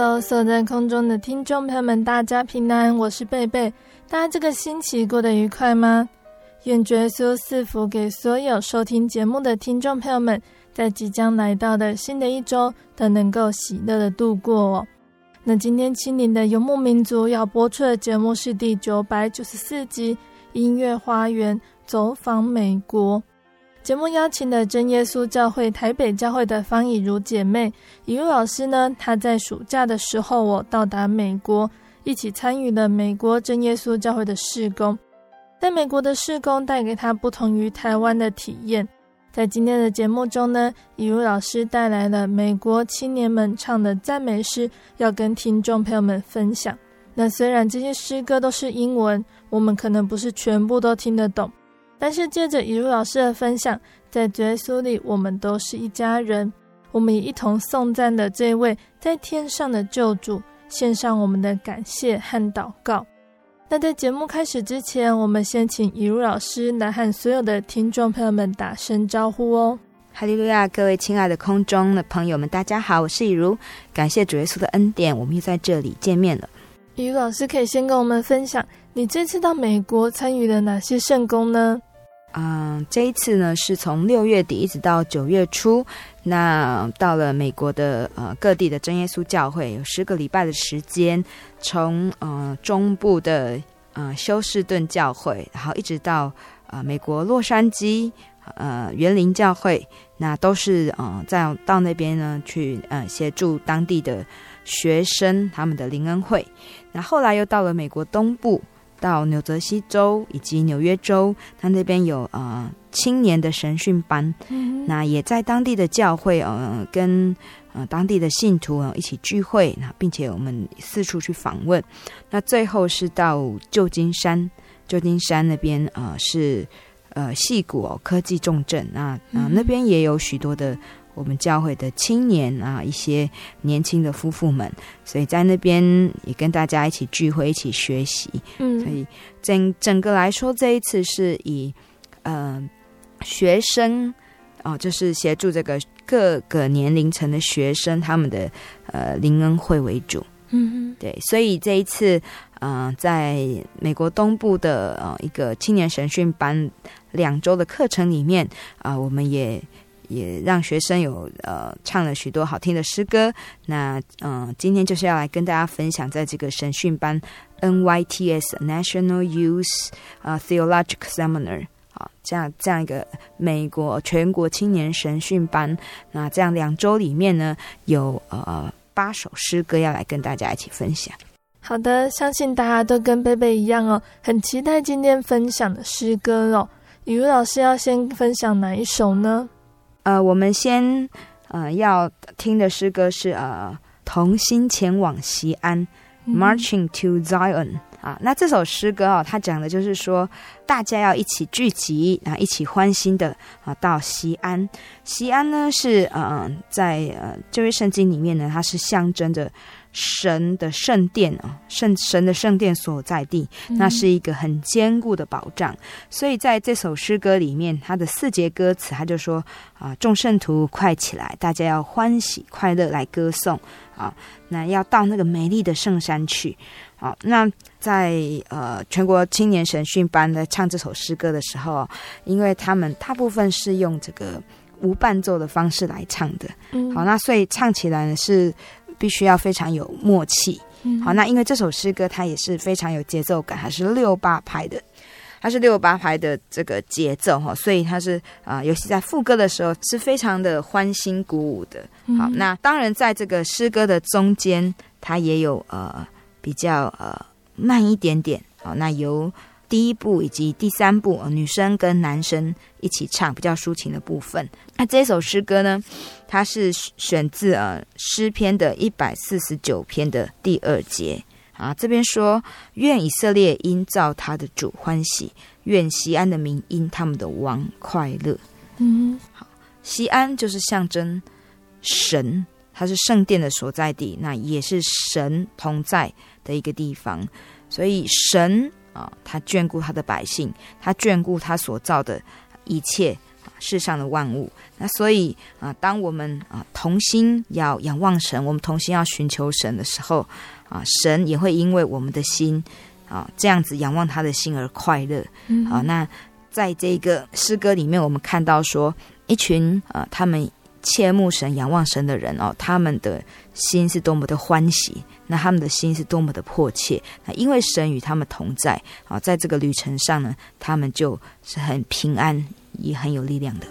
Hello，所有在空中的听众朋友们，大家平安，我是贝贝。大家这个星期过得愉快吗？愿主耶稣赐福给所有收听节目的听众朋友们，在即将来到的新的一周都能够喜乐的度过哦。那今天心灵的游牧民族要播出的节目是第九百九十四集《音乐花园走访美国》。节目邀请的真耶稣教会台北教会的方以如姐妹，以如老师呢，她在暑假的时候，我到达美国，一起参与了美国真耶稣教会的事工。在美国的事工带给她不同于台湾的体验。在今天的节目中呢，以如老师带来了美国青年们唱的赞美诗，要跟听众朋友们分享。那虽然这些诗歌都是英文，我们可能不是全部都听得懂。但是借着以如老师的分享，在主耶稣里，我们都是一家人。我们也一同颂赞的这位在天上的救主，献上我们的感谢和祷告。那在节目开始之前，我们先请以如老师来和所有的听众朋友们打声招呼哦。哈利路亚，各位亲爱的空中的朋友们，大家好，我是以如。感谢主耶稣的恩典，我们又在这里见面了。以如老师可以先跟我们分享，你这次到美国参与了哪些圣工呢？嗯，这一次呢是从六月底一直到九月初，那到了美国的呃各地的真耶稣教会，有十个礼拜的时间，从呃中部的呃休士顿教会，然后一直到呃美国洛杉矶呃园林教会，那都是呃在到那边呢去呃协助当地的学生他们的灵恩会，那后来又到了美国东部。到纽泽西州以及纽约州，他那边有呃青年的神训班，嗯、那也在当地的教会呃跟呃当地的信徒呃一起聚会，那并且我们四处去访问。那最后是到旧金山，旧金山那边呃是呃戏谷、哦、科技重镇，那那那边也有许多的。我们教会的青年啊，一些年轻的夫妇们，所以在那边也跟大家一起聚会，一起学习。嗯，所以整整个来说，这一次是以呃学生哦、呃，就是协助这个各个年龄层的学生他们的呃灵恩会为主。嗯哼，对，所以这一次嗯、呃，在美国东部的呃一个青年神训班两周的课程里面啊、呃，我们也。也让学生有呃唱了许多好听的诗歌。那嗯、今天就是要来跟大家分享，在这个神训班 NYTS National Youth 啊、Theological Seminar 啊，这样这样一个美国全国青年神训班。那这样两周里面呢，有呃八首诗歌要来跟大家一起分享。好的，相信大家都跟贝贝一样哦，很期待今天分享的诗歌哦。以如老师要先分享哪一首呢？呃，我们先呃要听的诗歌是呃同心前往西安，嗯，Marching to Zion。啊，那这首诗歌哦，它讲的就是说，大家要一起聚集，然后一起欢欣的啊，到西安。西安呢是呃，在呃旧约圣经里面呢，它是象征着神的圣殿啊，圣神的圣殿所在地，那是一个很坚固的保障。所以在这首诗歌里面，它的四节歌词，他就说啊，众圣徒快起来，大家要欢喜快乐来歌颂啊，那要到那个美丽的圣山去。好，那在呃全国青年神训班在唱这首诗歌的时候，因为他们大部分是用这个无伴奏的方式来唱的，嗯，好，那所以唱起来呢是必须要非常有默契，嗯，好，那因为这首诗歌它也是非常有节奏感，它是六八拍的，它是六八拍的这个节奏哈，所以它是啊，呃，尤其在副歌的时候是非常的欢欣鼓舞的。好，那当然在这个诗歌的中间，它也有呃。比较呃慢一点点好，那由第一部以及第三部，呃，女生跟男生一起唱比较抒情的部分。那这首诗歌呢，它是选自呃诗篇的一百四十九篇的第二节啊。这边说：愿以色列因造他的主欢喜，愿西安的民因他们的王快乐。嗯，好，西安就是象征神，它是圣殿的所在地，那也是神同在的一个地方，所以神啊，他眷顾他的百姓，他眷顾他所造的一切世上的万物。那所以啊，当我们啊同心要仰望神，我们同心要寻求神的时候啊，神也会因为我们的心啊这样子仰望他的心而快乐。啊，那在这个诗歌里面，我们看到说，一群啊他们切慕神、仰望神的人哦，他们的心是多么的欢喜。那他们的心是多么的迫切，那因为神与他们同在啊，在这个旅程上呢，他们就是很平安，也很有力量的。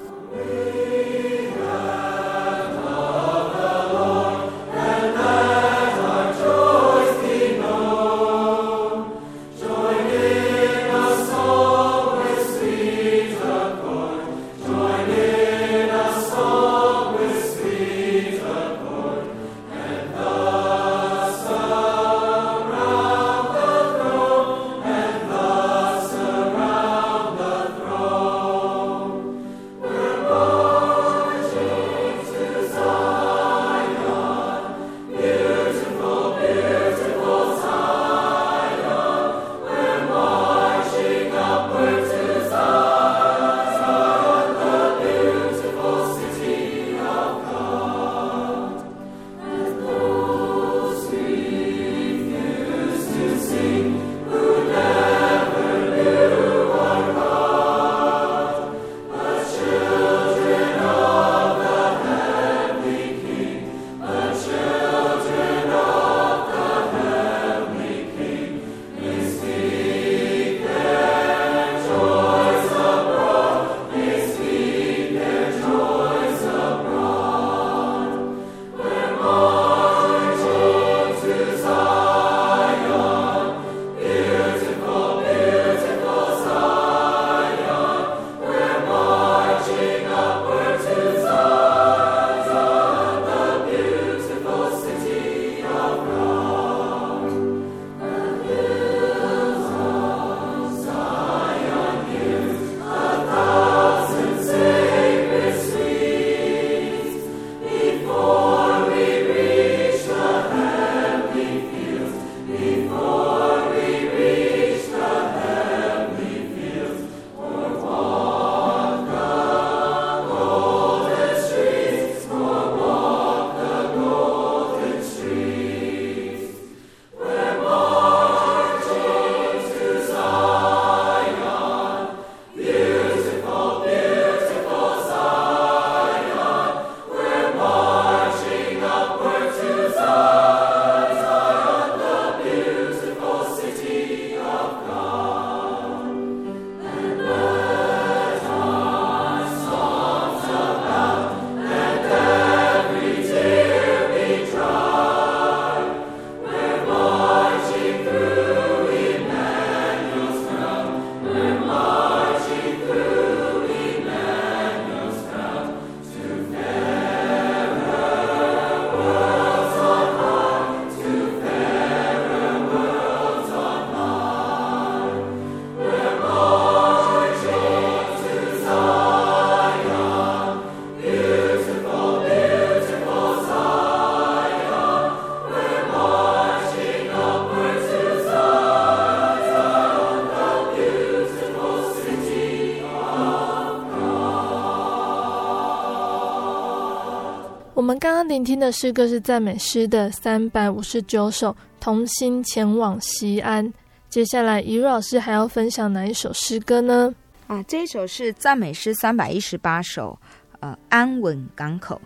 聆听的诗歌是赞美诗的三百五十九首，《同心前往西安》。接下来，怡如老师还要分享哪一首诗歌呢？啊，这一首是赞美诗三百一十八首，呃，安稳港口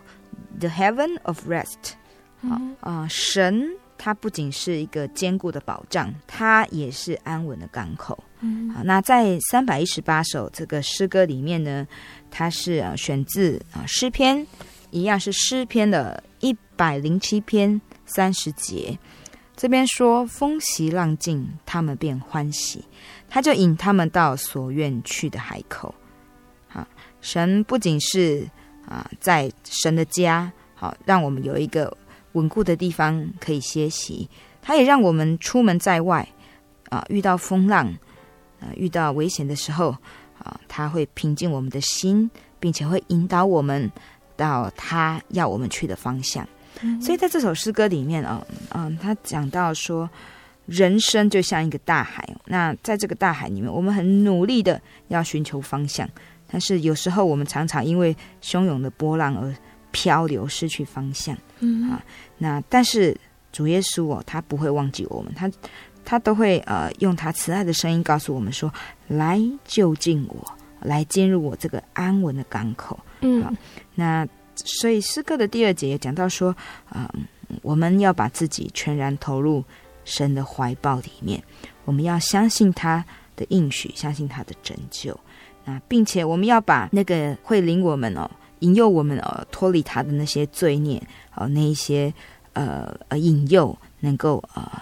，The Heaven of Rest。好啊，神它不仅是一个坚固的保障，它也是安稳的港口。嗯，好，那在三百一十八首这个诗歌里面呢，它是啊选自啊诗篇，一样是诗篇的一百零七篇三十节。这边说风息浪静，他们便欢喜，他就引他们到所愿去的海口。好，神不仅是啊在神的家，好让我们有一个。稳固的地方可以歇息，他也让我们出门在外，啊，遇到风浪，啊，遇到危险的时候，啊，他会平静我们的心，并且会引导我们到他要我们去的方向。嗯、所以在这首诗歌里面啊，嗯，他讲到说，人生就像一个大海，那在这个大海里面，我们很努力的要寻求方向，但是有时候我们常常因为汹涌的波浪而漂流，失去方向。嗯啊，那但是主耶稣哦，他不会忘记我们，他他都会呃用他慈爱的声音告诉我们说：“来就近我，来进入我这个安稳的港口。”嗯，好，那所以诗歌的第二节也讲到说，啊、我们要把自己全然投入神的怀抱里面，我们要相信他的应许，相信他的拯救，那并且我们要把那个会领我们哦。引诱我们呃脱离他的那些罪孽，哦，那一些呃呃引诱能够呃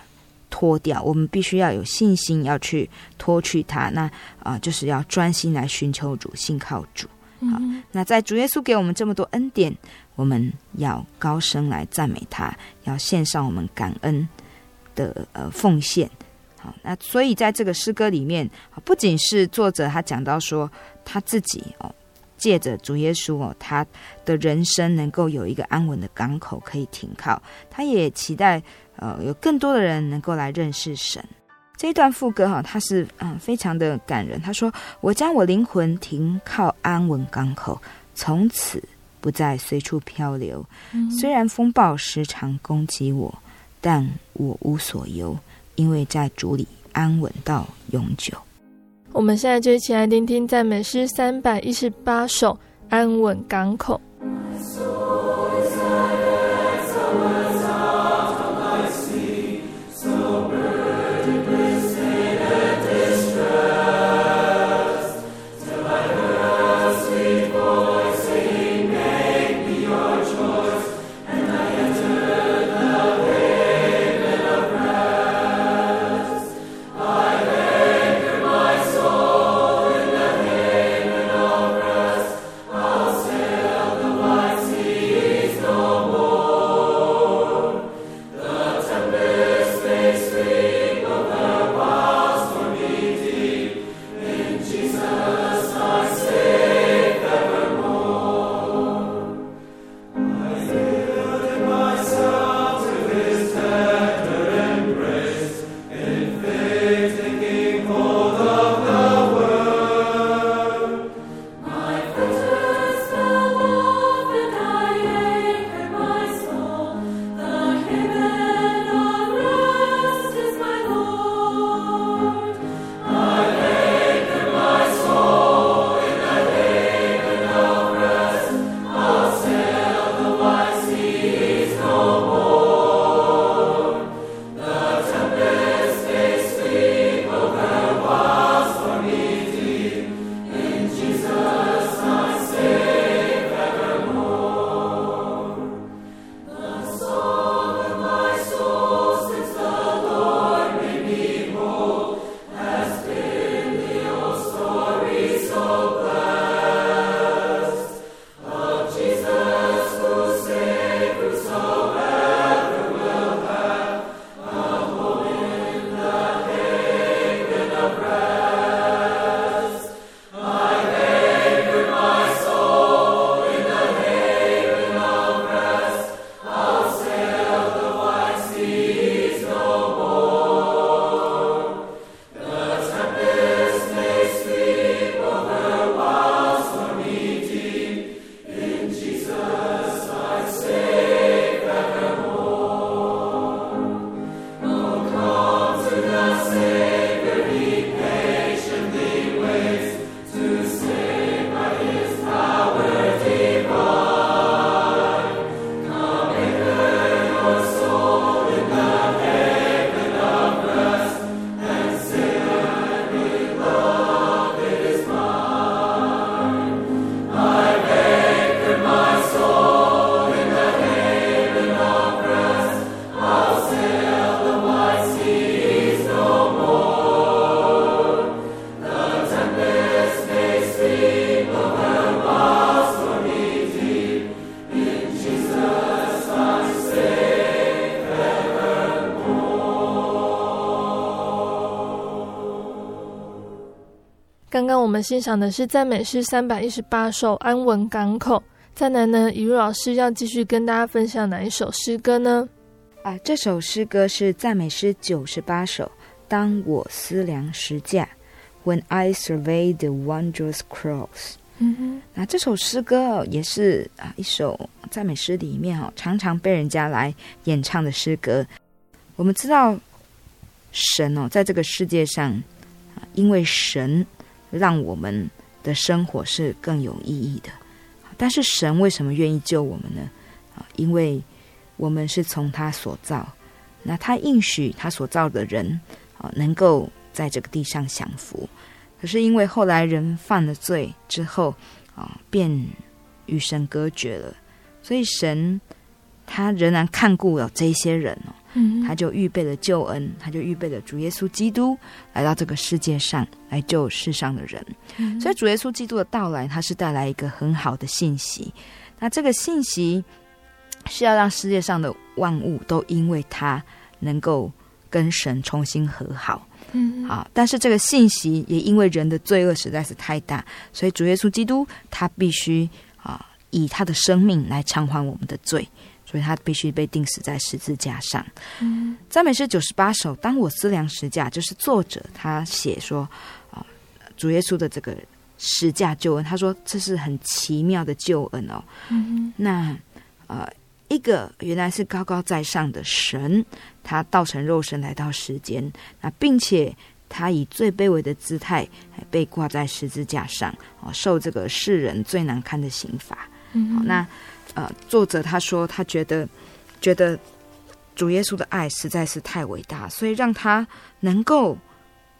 脱掉，我们必须要有信心要去脱去它。那啊、就是要专心来寻求主，信靠主。好，那在主耶稣给我们这么多恩典，我们要高声来赞美他，要献上我们感恩的呃奉献。好，那所以在这个诗歌里面，不仅是作者他讲到说他自己哦。借着主耶稣哦，他的人生能够有一个安稳的港口可以停靠，他也期待呃有更多的人能够来认识神。这一段副歌哈，它是嗯非常的感人。他说：“我将我灵魂停靠安稳港口，从此不再随处漂流。嗯、虽然风暴时常攻击我，但我无所忧，因为在主里安稳到永久。”我们现在就一起来聆听赞美诗三百一十八首《安稳港口》。们欣赏的是赞美诗三百一十八首《安稳港口》。再来呢，雨露老师要继续跟大家分享哪一首诗歌呢？啊，这首诗歌是赞美诗九十八首。当我思量十架，When I survey the wondrous cross。嗯哼，那这首诗歌也是啊一首赞美诗里面哦，常常被人家来演唱的诗歌。我们知道神哦，在这个世界上啊，因为神让我们的生活是更有意义的。但是神为什么愿意救我们呢？啊，因为我们是从他所造，那他应许他所造的人。啊，能够在这个地上享福，可是因为后来人犯了罪之后，啊，便与神隔绝了，所以神他仍然看顾了这些人哦，他就预备了救恩，他就预备了主耶稣基督来到这个世界上来救世上的人，所以主耶稣基督的到来，他是带来一个很好的信息，那这个信息是要让世界上的万物都因为他能够。跟神重新和好，嗯，好，但是这个信息也因为人的罪恶实在是太大，所以主耶稣基督他必须啊以他的生命来偿还我们的罪，所以他必须被钉死在十字架上。嗯，赞美诗九十八首，当我思量十架，就是作者他写说啊，主耶稣的这个十架救恩，他说这是很奇妙的救恩哦。嗯，那呃。一个原来是高高在上的神，他道成肉身来到世间，那并且他以最卑微的姿态被挂在十字架上，哦，受这个世人最难堪的刑罚。嗯，好，那呃，作者他说他觉得觉得主耶稣的爱实在是太伟大，所以让他能够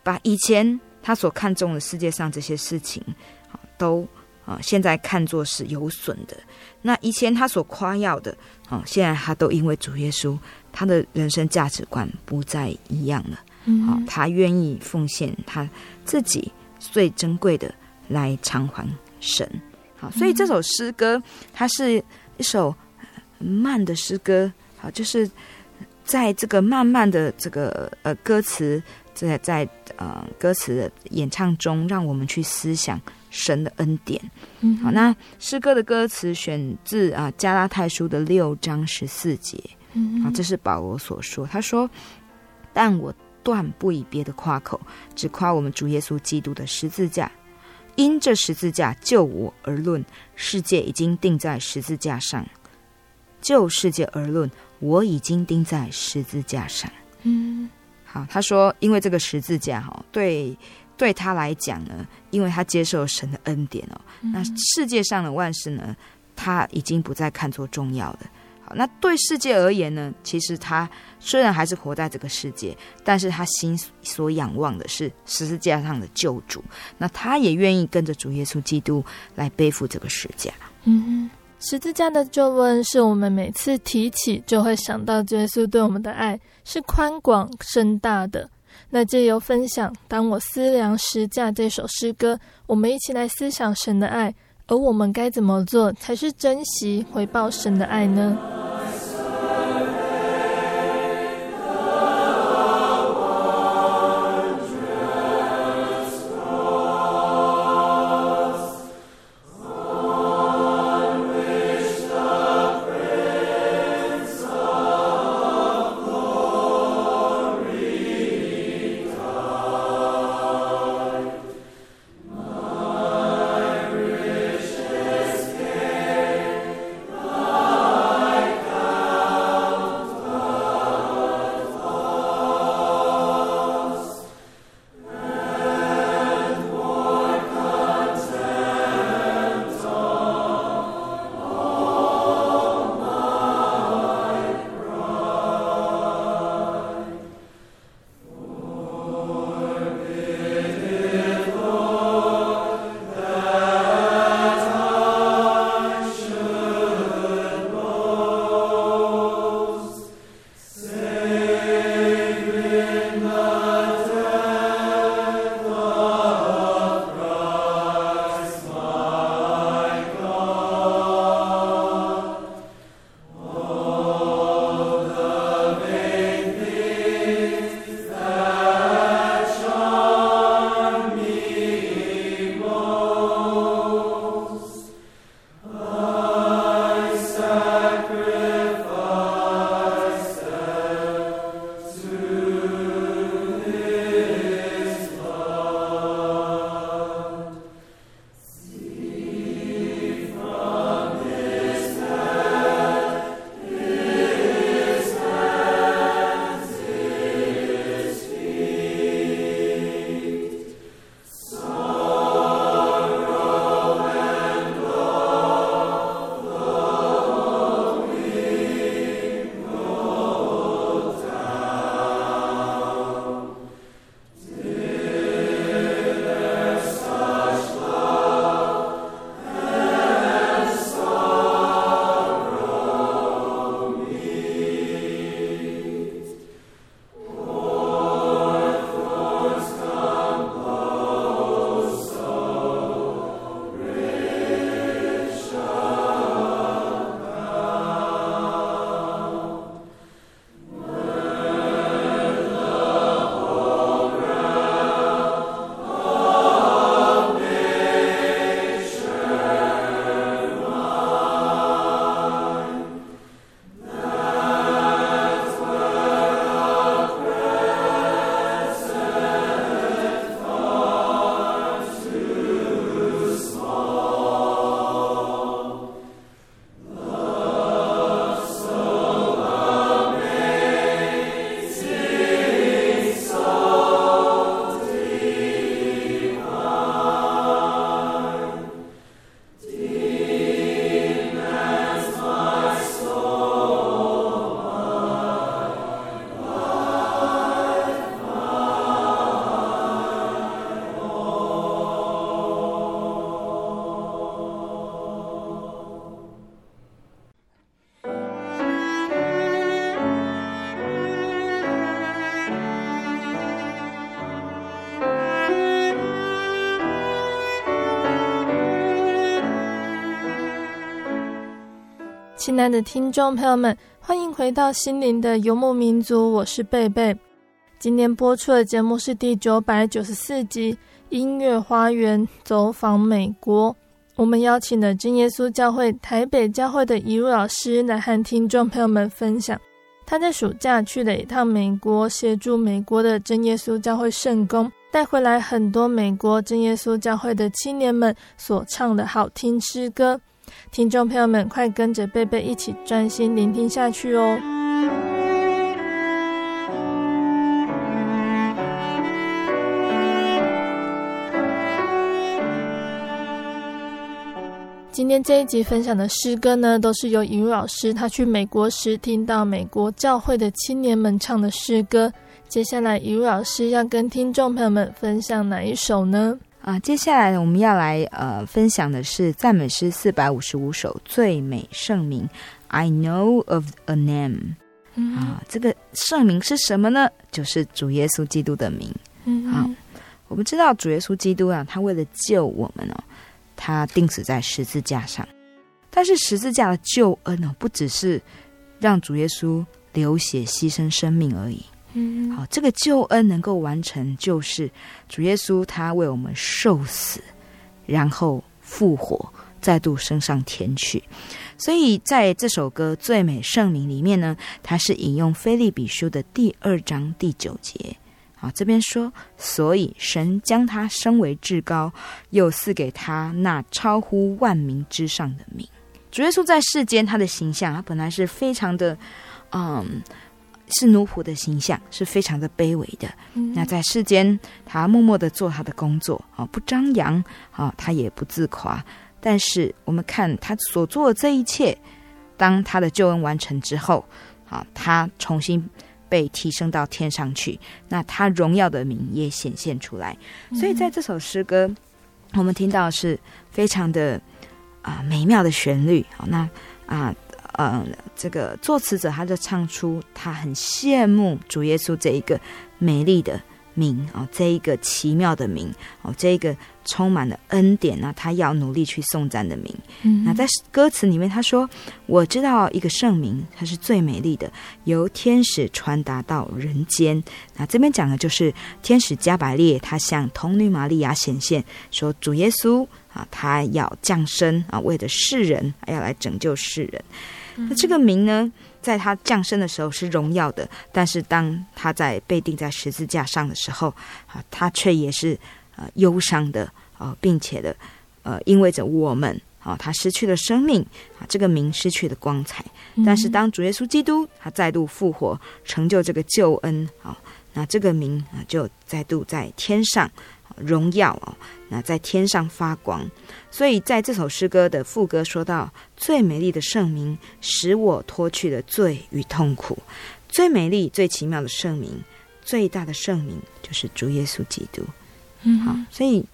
把以前他所看重的世界上这些事情啊，都啊，现在看作是有损的。那以前他所夸耀的，啊，现在他都因为主耶稣，他的人生价值观不再一样了。好，他愿意奉献他自己最珍贵的来偿还神。好，所以这首诗歌它是一首慢的诗歌。好，就是在这个慢慢的这个呃歌词，在在呃歌词的演唱中，让我们去思想。神的恩典，嗯，好，那诗歌的歌词选自啊加拉太书的六章十四节，嗯，啊，这是保罗所说，他说：“但我断不以别的夸口，只夸我们主耶稣基督的十字架，因这十字架就我而论，世界已经钉在十字架上；就世界而论，我已经钉在十字架上。”嗯，好，他说，因为这个十字架，哈，对。对他来讲呢，因为他接受神的恩典哦，那世界上的万事呢，他已经不再看作重要的。那对世界而言呢，其实他虽然还是活在这个世界，但是他心所仰望的是十字架上的救主。那他也愿意跟着主耶稣基督来背负这个十字架。嗯，十字架的救恩是我们每次提起就会想到耶稣对我们的爱是宽广深大的。那借由分享，当我思量十字架这首诗歌，我们一起来思想神的爱，而我们该怎么做才是珍惜回报神的爱呢？亲爱的听众朋友们，欢迎回到心灵的游牧民族，我是贝贝。今天播出的节目是第九百九十四集《音乐花园走访美国》。我们邀请了真耶稣教会台北教会的一位老师来和听众朋友们分享，他在暑假去了一趟美国，协助美国的真耶稣教会圣工，带回来很多美国真耶稣教会的青年们所唱的好听诗歌。听众朋友们，快跟着贝贝一起专心聆听下去哦！今天这一集分享的诗歌呢，都是由尹老师他去美国时听到美国教会的青年们唱的诗歌。接下来，尹老师要跟听众朋友们分享哪一首呢？啊，接下来我们要来呃分享的是赞美诗四百五十五首最美圣名。I know of a name，嗯、啊，这个圣名是什么呢？就是主耶稣基督的名。嗯，好，我们知道主耶稣基督啊，他为了救我们哦，他钉死在十字架上。但是十字架的救恩哦，不只是让主耶稣流血牺牲生命而已。好，这个救恩能够完成，就是主耶稣他为我们受死，然后复活，再度升上天去。所以在这首歌《最美圣名》里面呢，它是引用腓立比书的第二章第九节。啊，这边说，所以神将他升为至高，又赐给他那超乎万民之上的名。主耶稣在世间他的形象，他本来是非常的，嗯。是奴仆的形象，是非常的卑微的。嗯、那在世间，他默默的做他的工作啊，不张扬啊，他也不自夸。但是我们看他所做的这一切，当他的救恩完成之后，啊，他重新被提升到天上去，那他荣耀的名也显现出来。所以在这首诗歌，嗯、我们听到是非常的啊美妙的旋律。好，那啊。嗯，这个作词者他就唱出他很羡慕主耶稣这一个美丽的名哦，这一个奇妙的名哦，这一个充满了恩典呢，他要努力去颂赞的名。嗯，那在歌词里面他说：“我知道一个圣名，它是最美丽的，由天使传达到人间。”那这边讲的就是天使加百列，他向童女玛利亚显现，说主耶稣啊，他要降生啊，为了世人，要来拯救世人。那这个名呢，在他降生的时候是荣耀的，但是当他在被钉在十字架上的时候，啊，他却也是呃忧伤的啊，并且的呃，因为着我们啊，他失去了生命啊，这个名失去了光彩。但是当主耶稣基督他再度复活，成就这个救恩啊，那这个名啊就再度在天上。荣耀哦，那在天上发光，所以在这首诗歌的副歌说到：“最美丽的圣名，使我脱去了罪与痛苦。最美丽、最奇妙的圣名，最大的圣名，就是主耶稣基督。”嗯，好，所以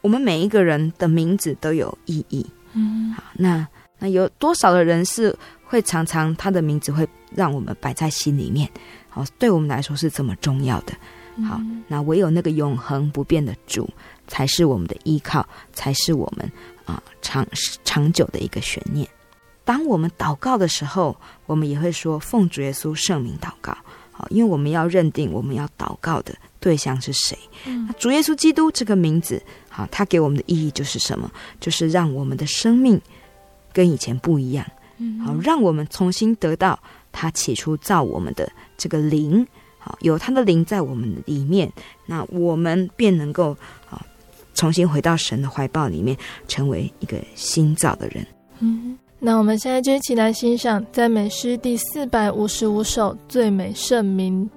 我们每一个人的名字都有意义。嗯，好，那那有多少的人是会常常他的名字会让我们摆在心里面？好，对我们来说是这么重要的。好，那唯有那个永恒不变的主，才是我们的依靠，才是我们啊长长久的一个悬念。当我们祷告的时候，我们也会说奉主耶稣圣名祷告。好，因为我们要认定我们要祷告的对象是谁。嗯，主耶稣基督这个名字，好，他给我们的意义就是什么？就是让我们的生命跟以前不一样。嗯，好，让我们重新得到他起初造我们的这个灵。好，有他的灵在我们的里面，那我们便能够啊，重新回到神的怀抱里面，成为一个新造的人。嗯，那我们现在就一起来欣赏赞美诗第四百五十五首《最美圣名》。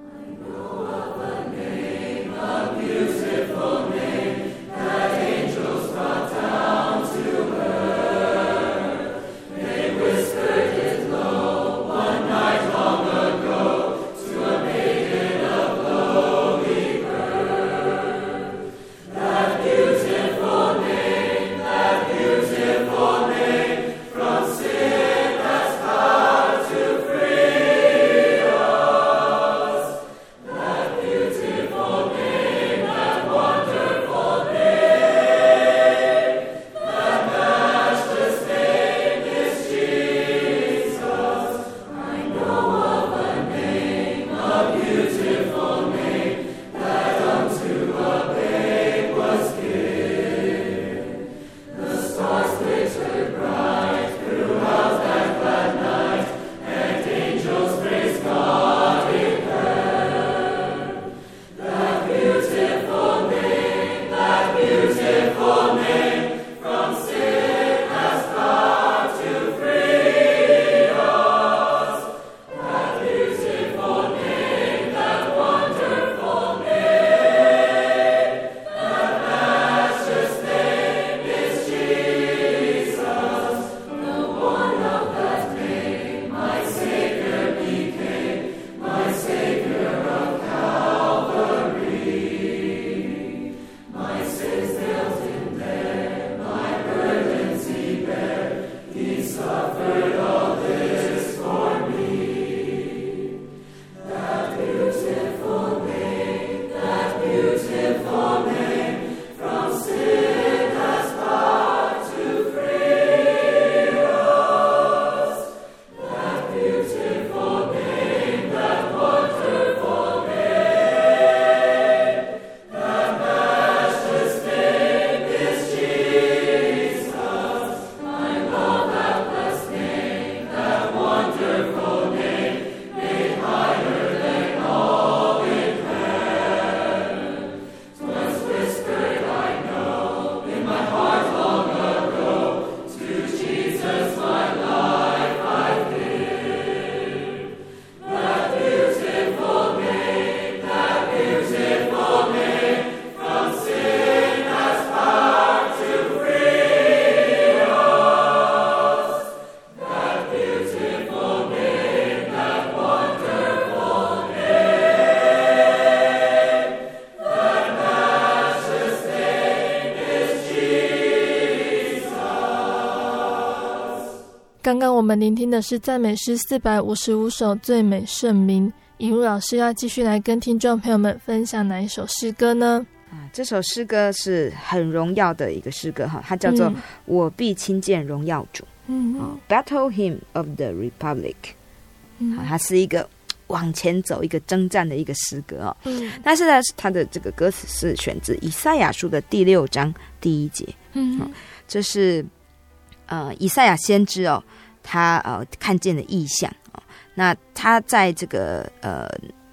刚刚我们聆听的是赞美诗四百五十五首最美圣名。尹如老师要继续来跟听众朋友们分享哪一首诗歌呢？啊，这首诗歌是很荣耀的一个诗歌哈，它叫做《我必亲见荣耀主》。嗯，Battle Hymn of the Republic。嗯，它是一个往前走、一个征战的一个诗歌哦。嗯，但是呢，它的这个歌词是选自以赛亚书的第六章第一节。嗯，这是呃以赛亚先知哦，他呃看见的异象。那他在这个呃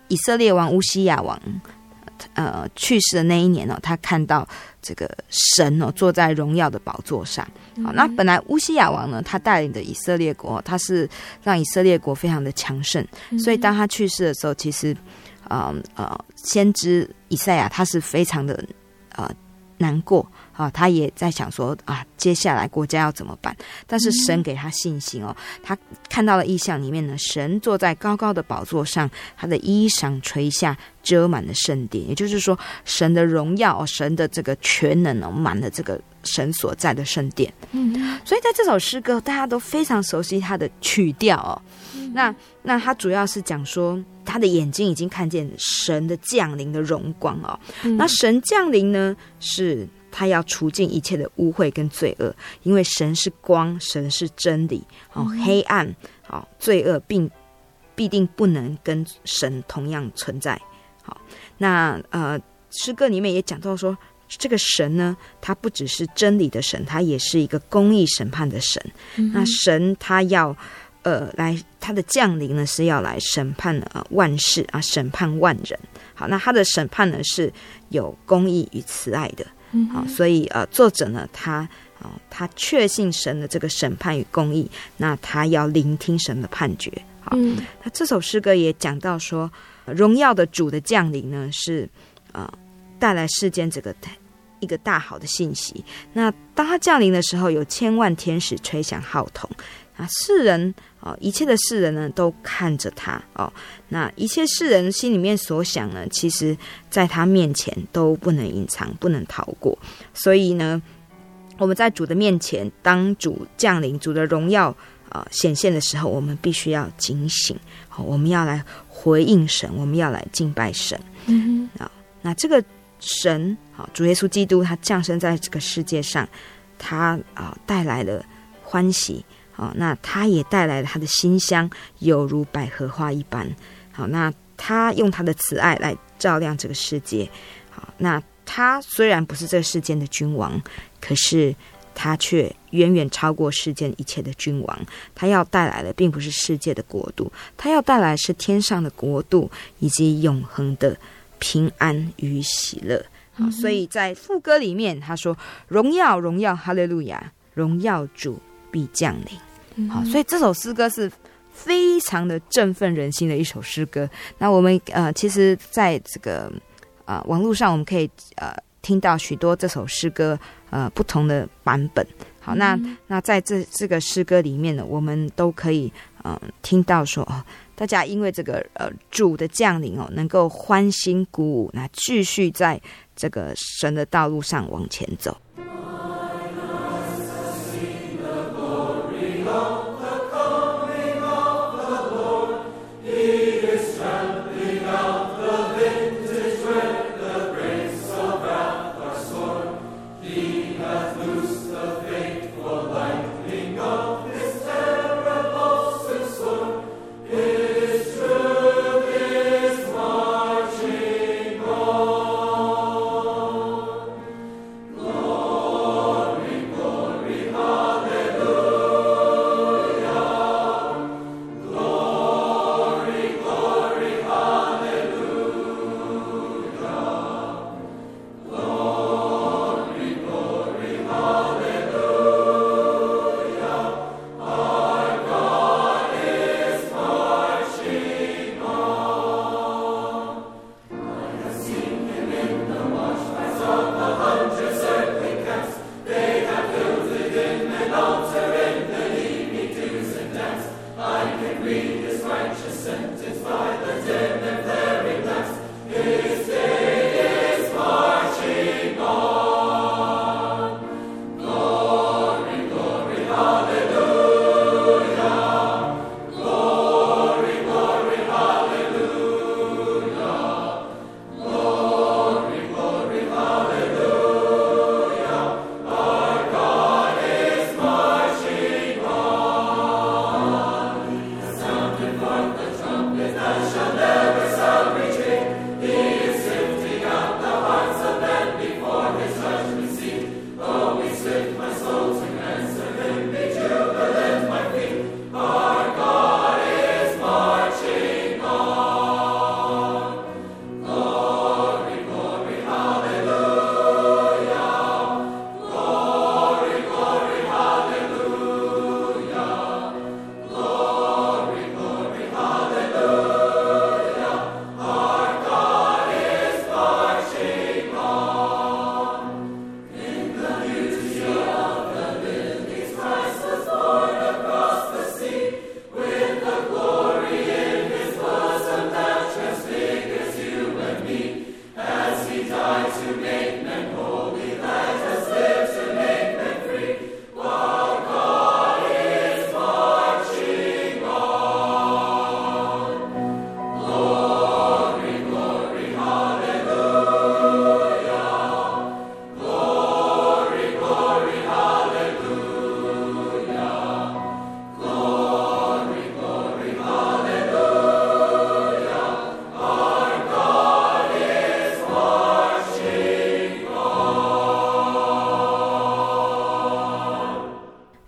以色列王乌西亚王呃去世的那一年呢、哦，他看到这个神哦坐在荣耀的宝座上。好，那本来乌西亚王呢，他带领的以色列国，他是让以色列国非常的强盛，所以当他去世的时候，其实呃呃先知以赛亚他是非常的呃难过。啊，他也在想说啊，接下来国家要怎么办？但是神给他信心哦，他看到了意象里面呢，神坐在高高的宝座上，他的衣裳垂下，遮满了圣殿。也就是说，神的荣耀，神的这个全能哦，满了这个神所在的圣殿。嗯，所以在这首诗歌，大家都非常熟悉它的曲调哦。那那他主要是讲说，他的眼睛已经看见神的降临的荣光哦。那神降临呢是。他要除尽一切的污秽跟罪恶，因为神是光，神是真理。哦，黑暗，哦，罪恶并必定不能跟神同样存在。好，那呃，诗歌里面也讲到说，这个神呢，他不只是真理的神，他也是一个公义审判的神。嗯、那神他要呃来，他的降临呢是要来审判呃万事啊，审判万人。好，那他的审判呢是有公义与慈爱的。好，所以呃，作者呢，他啊、呃，他确信神的这个审判与公义，那他要聆听神的判决。好，嗯、那这首诗歌也讲到说，荣耀的主的降临呢，是啊、呃，带来世间这个一个大好的信息。那当他降临的时候，有千万天使吹响号筒。啊，世人哦，一切的世人呢，都看着他哦。那一切世人心里面所想呢，其实在他面前都不能隐藏，不能逃过。所以呢，我们在主的面前，当主降临、主的荣耀啊、呃、显现的时候，我们必须要警醒，我们要来回应神，我们要来敬拜神。嗯哼，啊、哦，那这个神啊、哦，主耶稣基督，他降生在这个世界上，他啊、呃、带来了欢喜。好，那他也带来了他的馨香，犹如百合花一般。好，那他用他的慈爱来照亮这个世界。好，那他虽然不是这个世间的君王，可是他却远远超过世间一切的君王。他要带来的并不是世界的国度，他要带来的是天上的国度以及永恒的平安与喜乐。好，所以在副歌里面他说：“荣耀，荣耀，哈利路亚，荣耀主。”必降临，好，所以这首诗歌是非常的振奋人心的一首诗歌。那我们呃，其实在这个呃网络上，我们可以呃听到许多这首诗歌呃不同的版本。好，那那在这这个诗歌里面呢，我们都可以嗯、呃、听到说哦，大家因为这个呃主的降临哦，能够欢欣鼓舞，那继续在这个神的道路上往前走。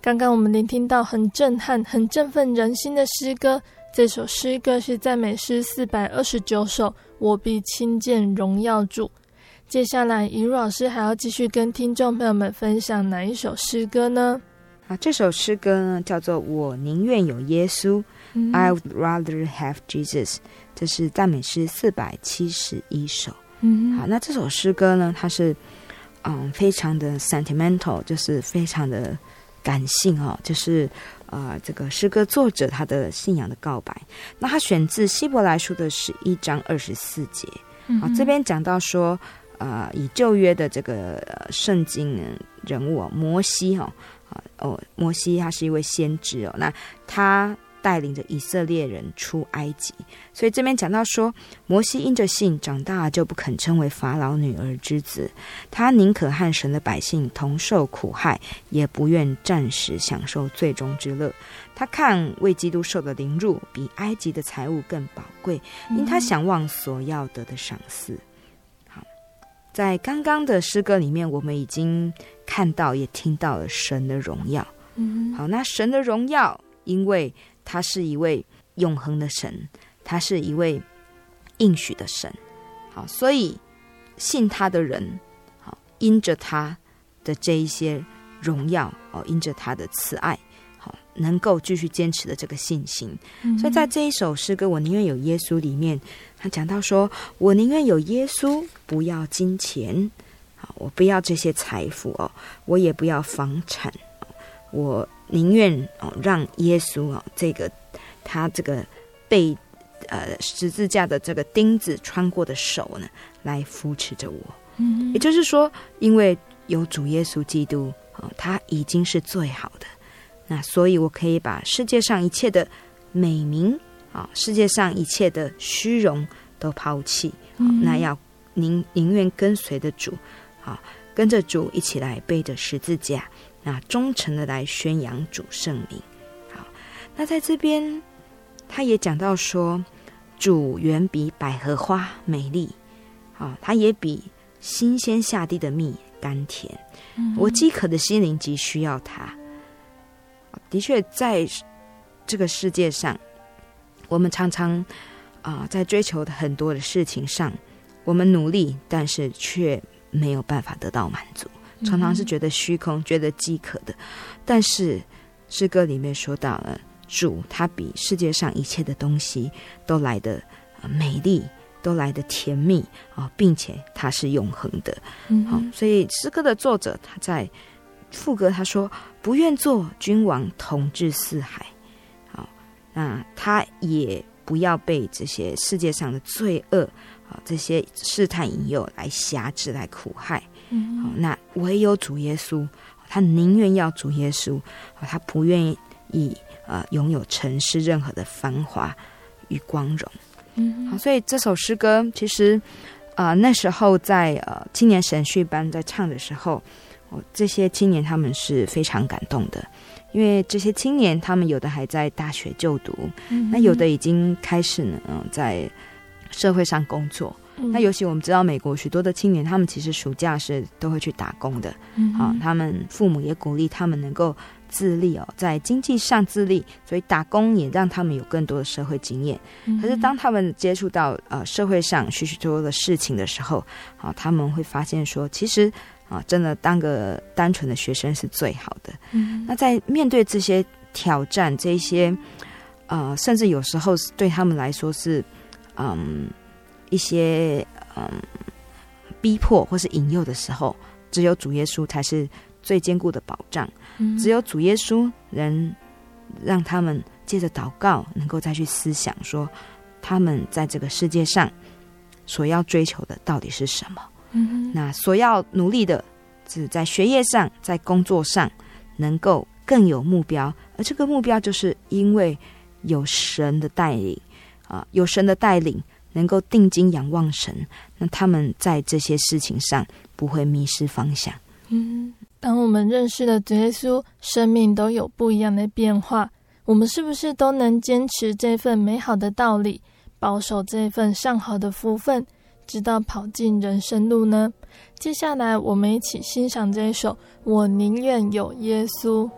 刚刚我们聆听到很震撼、很振奋人心的诗歌，这首诗歌是赞美诗四百二十九首。我必亲见荣耀主。接下来，怡如老师还要继续跟听众朋友们分享哪一首诗歌呢？啊，这首诗歌呢叫做《我宁愿有耶稣》嗯、，I would rather have Jesus。这是赞美诗四百七十一首。嗯，好，那这首诗歌呢，它是嗯非常的 sentimental，就是非常的。感性哦，就是呃，这个诗歌作者他的信仰的告白。那他选自希伯来书的十一章二十四节。嗯、啊，这边讲到说，呃，以旧约的这个、呃、圣经人物、哦、摩西哈、哦，啊哦，摩西他是一位先知哦，那他。带领着以色列人出埃及，所以这边讲到说，摩西因着信长大就不肯称为法老女儿之子，他宁可和神的百姓同受苦害，也不愿暂时享受最终之乐。他看为基督受的凌辱比埃及的财物更宝贵，因他想望所要得的赏赐。好，在刚刚的诗歌里面，我们已经看到也听到了神的荣耀。嗯，好，那神的荣耀，因为。他是一位永恒的神，他是一位应许的神，好，所以信他的人，好，因着他的这一些荣耀哦，因着他的慈爱，好，能够继续坚持的这个信心。嗯、所以在这一首诗歌《我宁愿有耶稣》里面，他讲到说：“我宁愿有耶稣，不要金钱，好，我不要这些财富哦，我也不要房产，我。”宁愿哦，让耶稣哦，这个他这个被呃十字架的这个钉子穿过的手呢，来扶持着我。嗯，也就是说，因为有主耶稣基督哦，他已经是最好的，那所以我可以把世界上一切的美名啊，世界上一切的虚荣都抛弃。嗯，那要宁宁愿跟随的主，啊，跟着主一起来背着十字架。那忠诚的来宣扬主圣名。好，那在这边，他也讲到说，主远比百合花美丽，啊，他也比新鲜下地的蜜甘甜。嗯、我饥渴的心灵极需要它。的确，在这个世界上，我们常常啊、呃，在追求的很多的事情上，我们努力，但是却没有办法得到满足。常常是觉得虚空，觉得饥渴的，但是诗歌里面说到了主，他比世界上一切的东西都来的美丽，都来的甜蜜啊，并且他是永恒的。好，所以诗歌的作者他在副歌他说：“不愿做君王统治四海。”好，那他也不要被这些世界上的罪恶啊，这些试探引诱来辖制，来苦害。好，那唯有主耶稣，他宁愿要主耶稣，他不愿意呃拥有尘世任何的繁华与光荣。嗯，好，所以这首诗歌其实啊、呃，那时候在呃青年神训班在唱的时候，哦，这些青年他们是非常感动的，因为这些青年他们有的还在大学就读，嗯、那有的已经开始呢，嗯，在社会上工作。那尤其我们知道，美国许多的青年，他们其实暑假是都会去打工的。嗯，好，他们父母也鼓励他们能够自立哦，在经济上自立，所以打工也让他们有更多的社会经验。可是当他们接触到呃社会上许许多多的事情的时候，啊，他们会发现说，其实啊，真的当个单纯的学生是最好的。嗯，那在面对这些挑战，这些呃，甚至有时候对他们来说是嗯。一些嗯逼迫或是引诱的时候，只有主耶稣才是最坚固的保障。嗯、只有主耶稣能让他们借着祷告，能够再去思想说，他们在这个世界上所要追求的到底是什么？嗯、那所要努力的，只在学业上，在工作上，能够更有目标。而这个目标，就是因为有神的带领啊，有神的带领。能够定睛仰望神，那他们在这些事情上不会迷失方向。嗯，当我们认识了主耶稣，生命都有不一样的变化。我们是不是都能坚持这份美好的道理，保守这份上好的福分，直到跑进人生路呢？接下来，我们一起欣赏这一首《我宁愿有耶稣》。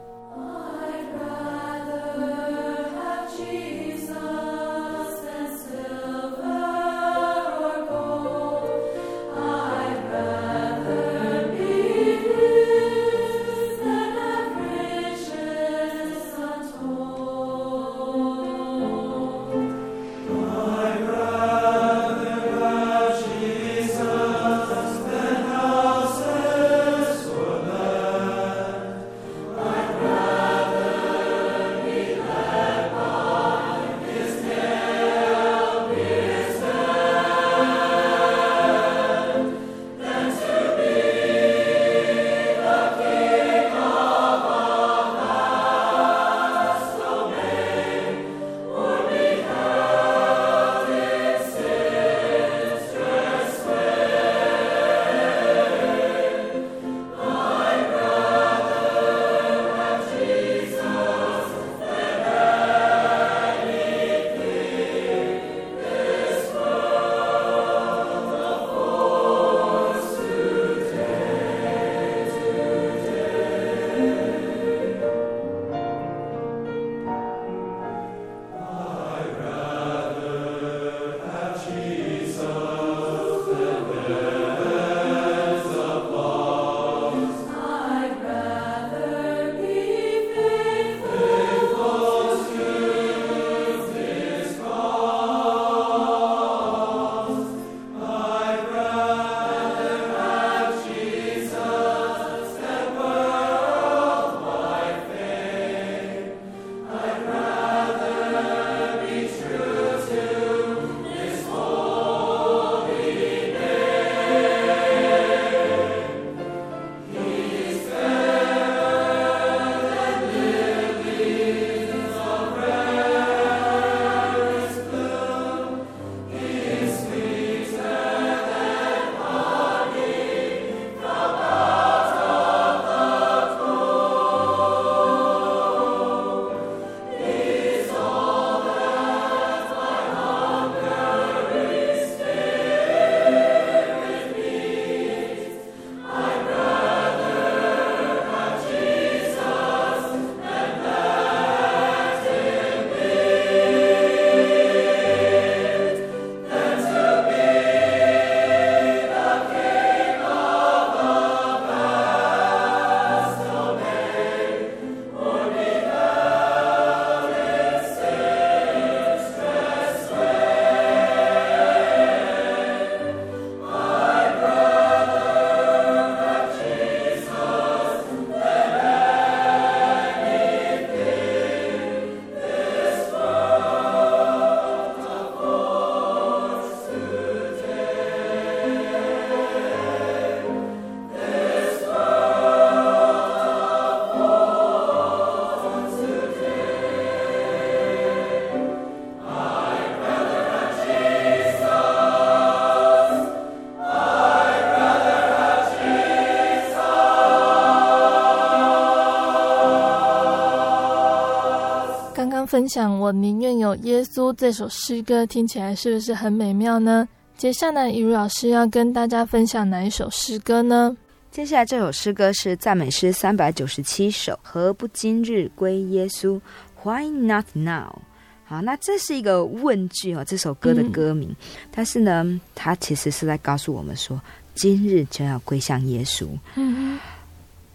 刚分享《我宁愿有耶稣》这首诗歌，听起来是不是很美妙呢？接下来，怡如老师要跟大家分享哪一首诗歌呢？接下来这首诗歌是赞美诗三百九十七首，何不今日归耶稣？Why not now？好，那这是一个问句哦，这首歌的歌名。嗯、但是呢，它其实是在告诉我们说，今日就要归向耶稣。嗯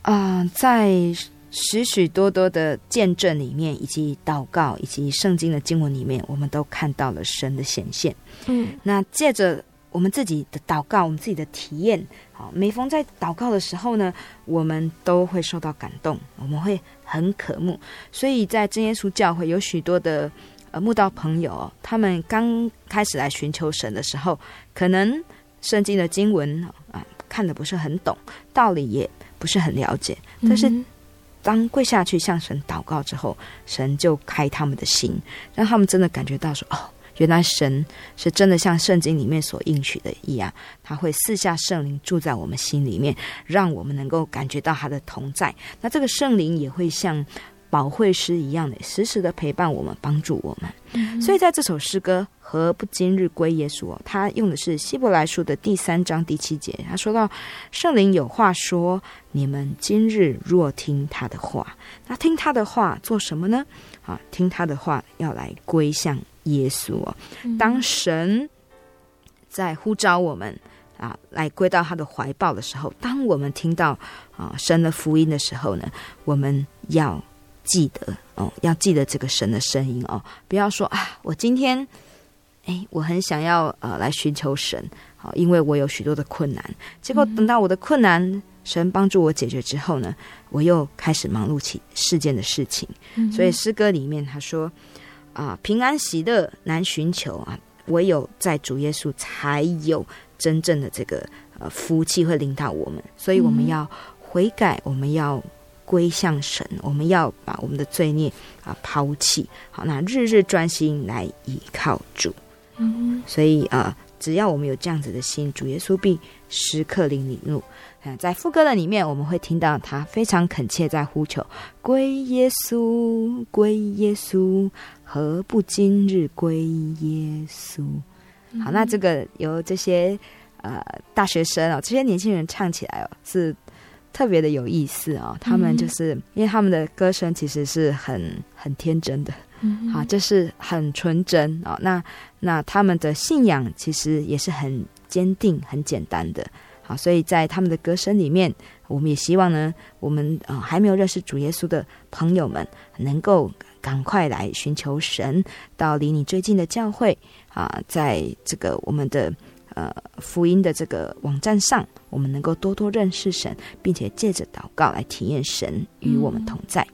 啊、呃，在许许多多的见证里面，以及祷告，以及圣经的经文里面，我们都看到了神的显现。嗯，那借着我们自己的祷告，我们自己的体验，好，每逢在祷告的时候呢，我们都会受到感动，我们会很渴慕。所以在真耶稣教会有许多的。呃，慕道朋友，他们刚开始来寻求神的时候，可能圣经的经文啊看的不是很懂，道理也不是很了解。但是当跪下去向神祷告之后，神就开他们的心，让他们真的感觉到说：“哦，原来神是真的像圣经里面所应许的一样，他会四下圣灵住在我们心里面，让我们能够感觉到他的同在。那这个圣灵也会像。”保惠师一样的，时时的陪伴我们，帮助我们。嗯、所以在这首诗歌《何不今日归耶稣》，他用的是希伯来书的第三章第七节。他说到：“圣灵有话说，你们今日若听他的话，那听他的话做什么呢？啊，听他的话要来归向耶稣。当神在呼召我们啊，来归到他的怀抱的时候，当我们听到啊神的福音的时候呢，我们要。记得哦，要记得这个神的声音哦，不要说啊，我今天，哎，我很想要呃来寻求神，好，因为我有许多的困难，结果等到我的困难神帮助我解决之后呢，我又开始忙碌起世间的事情，所以诗歌里面他说啊，平安喜乐难寻求啊，唯有在主耶稣才有真正的这个呃福气会领到我们，所以我们要悔改，我们要。归向神，我们要把我们的罪孽啊抛弃。好，那日日专心来倚靠主。嗯，所以啊，只要我们有这样子的心，主耶稣必时刻领你入。嗯，在副歌的里面，我们会听到他非常恳切在呼求：归耶稣，归耶稣，何不今日归耶稣？好，那这个由这些呃大学生哦，这些年轻人唱起来哦，是。特别的有意思啊、哦！他们就是因为他们的歌声其实是很很天真的，嗯、好，就是很纯真啊、哦。那那他们的信仰其实也是很坚定、很简单的。好，所以在他们的歌声里面，我们也希望呢，我们啊、呃、还没有认识主耶稣的朋友们，能够赶快来寻求神，到离你最近的教会啊，在这个我们的。呃，福音的这个网站上，我们能够多多认识神，并且借着祷告来体验神与我们同在。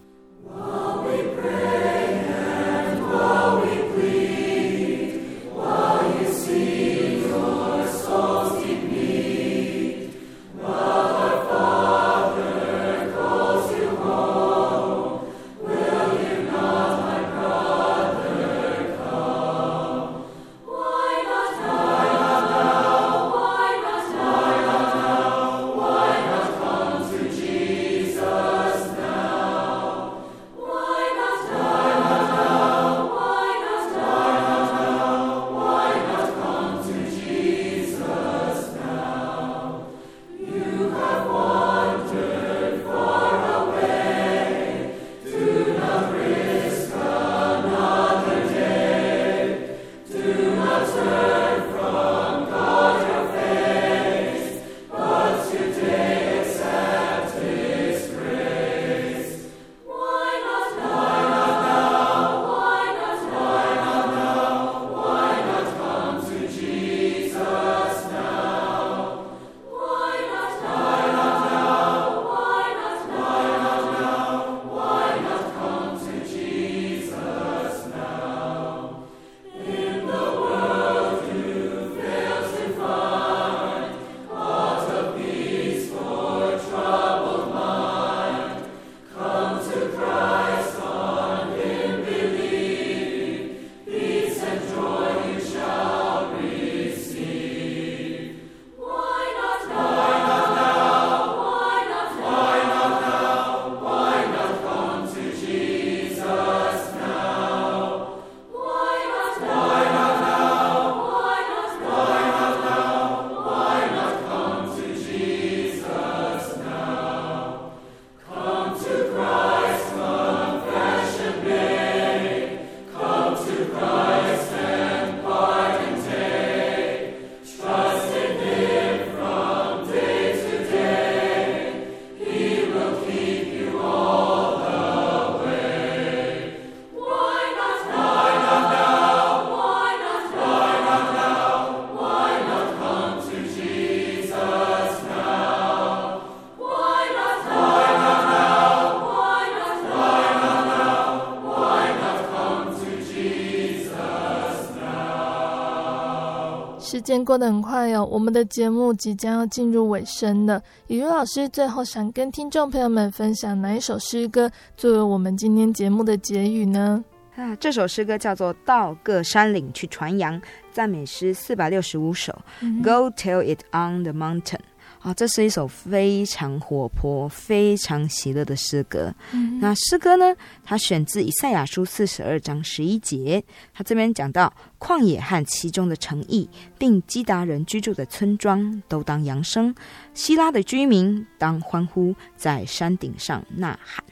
间过得很快哦，我们的节目即将要进入尾声了。雨茹老师最后想跟听众朋友们分享哪一首诗歌作为我们今天节目的结语呢？啊，这首诗歌叫做《到各山岭去传扬》，赞美诗四百六十五首。嗯、Go tell it on the mountain。啊，这是一首非常活泼、非常喜乐的诗歌。嗯、那诗歌呢，它选自以赛亚书四十二章十一节。它这边讲到旷野和其中的城邑，并基达人居住的村庄，都当扬声；希拉的居民当欢呼，在山顶上呐喊。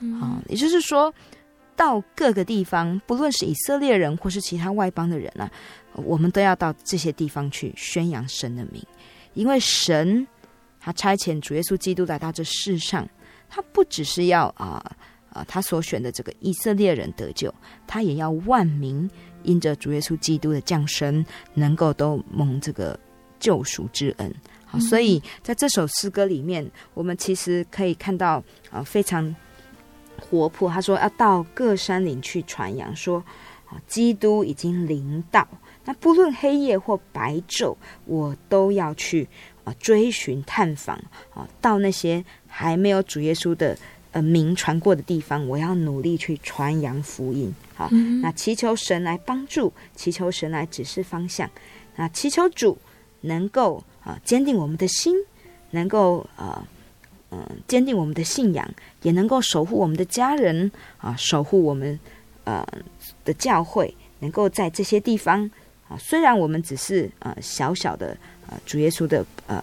嗯、啊，也就是说，到各个地方，不论是以色列人或是其他外邦的人、啊，我们都要到这些地方去宣扬神的名，因为神。他差遣主耶稣基督来到这世上，他不只是要啊啊，他所选的这个以色列人得救，他也要万民因着主耶稣基督的降生，能够都蒙这个救赎之恩。好，所以在这首诗歌里面，我们其实可以看到啊，非常活泼。他说要到各山岭去传扬，说啊，基督已经临到，那不论黑夜或白昼，我都要去。啊，追寻探访啊，到那些还没有主耶稣的呃名传过的地方，我要努力去传扬福音。好，嗯、那祈求神来帮助，祈求神来指示方向。那祈求主能够啊坚定我们的心，能够啊嗯、呃、坚定我们的信仰，也能够守护我们的家人啊，守护我们呃的教会，能够在这些地方啊，虽然我们只是呃小小的。啊，主耶稣的呃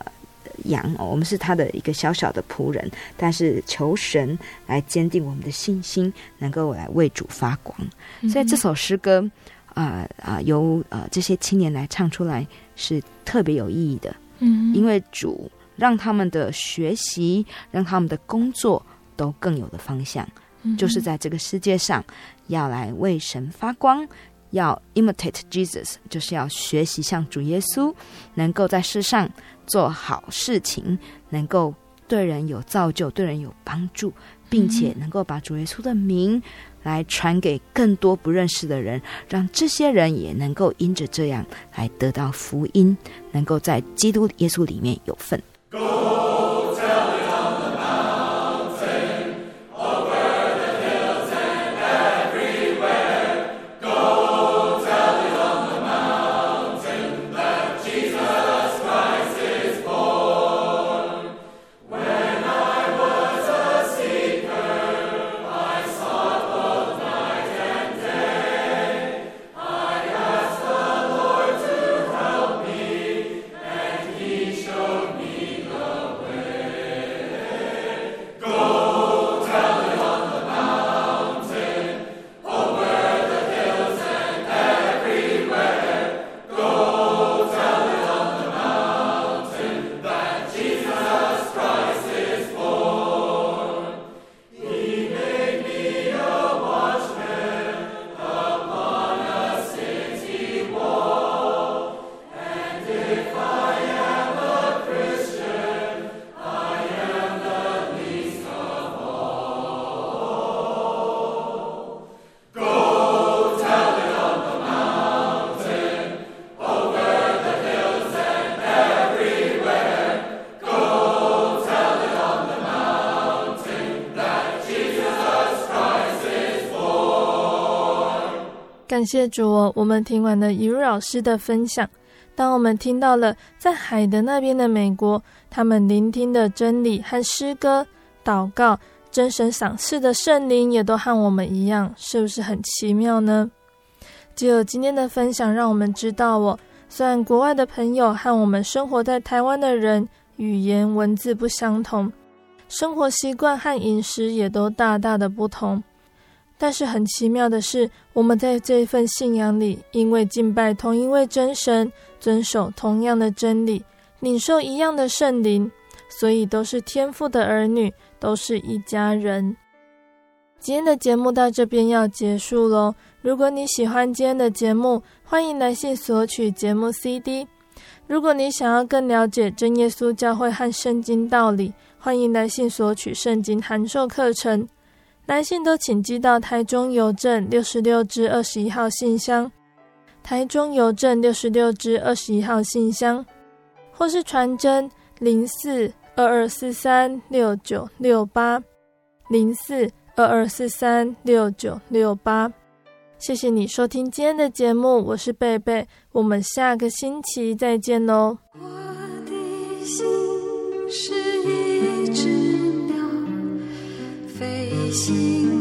羊哦，我们是他的一个小小的仆人，但是求神来坚定我们的信心，能够来为主发光。嗯、所以这首诗歌啊啊、呃，由呃这些青年来唱出来是特别有意义的。嗯，因为主让他们的学习，让他们的工作都更有的方向，嗯、就是在这个世界上要来为神发光。要 imitate Jesus，就是要学习像主耶稣，能够在世上做好事情，能够对人有造就，对人有帮助，并且能够把主耶稣的名来传给更多不认识的人，让这些人也能够因着这样来得到福音，能够在基督耶稣里面有份。感谢主哦，我们听完了雨如老师的分享。当我们听到了在海的那边的美国，他们聆听的真理和诗歌、祷告、真神赏赐的圣灵，也都和我们一样，是不是很奇妙呢？只有今天的分享，让我们知道哦，虽然国外的朋友和我们生活在台湾的人语言文字不相同，生活习惯和饮食也都大大的不同。但是很奇妙的是，我们在这一份信仰里，因为敬拜同一位真神，遵守同样的真理，领受一样的圣灵，所以都是天父的儿女，都是一家人。今天的节目到这边要结束喽。如果你喜欢今天的节目，欢迎来信索取节目 CD。如果你想要更了解真耶稣教会和圣经道理，欢迎来信索取圣经函授课程。来信都请寄到台中邮政六十六至二十一号信箱。台中邮政六十六至二十一号信箱，或是传真零四二二四三六九六八零四二二四三六九六八。谢谢你收听今天的节目，我是贝贝，我们下个星期再见喽。我的心是心。